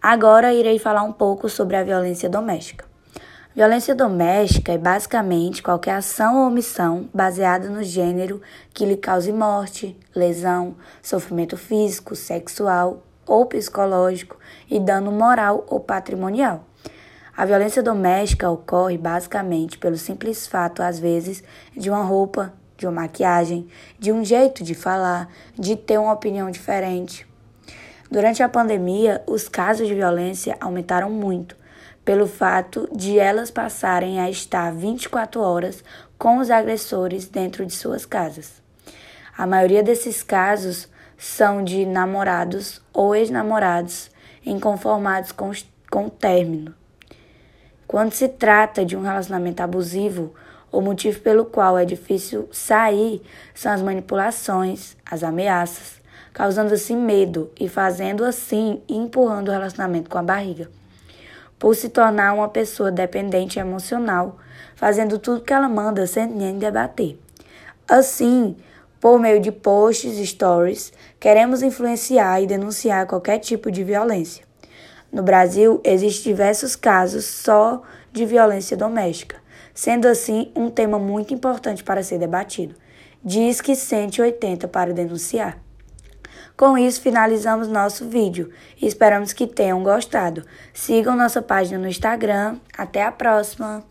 Agora irei falar um pouco sobre a violência doméstica. Violência doméstica é basicamente qualquer ação ou omissão baseada no gênero que lhe cause morte, lesão, sofrimento físico, sexual ou psicológico e dano moral ou patrimonial. A violência doméstica ocorre basicamente pelo simples fato, às vezes, de uma roupa, de uma maquiagem, de um jeito de falar, de ter uma opinião diferente. Durante a pandemia, os casos de violência aumentaram muito pelo fato de elas passarem a estar 24 horas com os agressores dentro de suas casas. A maioria desses casos são de namorados ou ex-namorados inconformados com, com o término. Quando se trata de um relacionamento abusivo, o motivo pelo qual é difícil sair são as manipulações, as ameaças, causando assim medo e fazendo assim empurrando o relacionamento com a barriga por se tornar uma pessoa dependente emocional, fazendo tudo que ela manda sem nem debater. Assim, por meio de posts e stories, queremos influenciar e denunciar qualquer tipo de violência. No Brasil, existem diversos casos só de violência doméstica, sendo assim um tema muito importante para ser debatido. Diz que 180 para denunciar. Com isso, finalizamos nosso vídeo esperamos que tenham gostado. Sigam nossa página no Instagram. Até a próxima!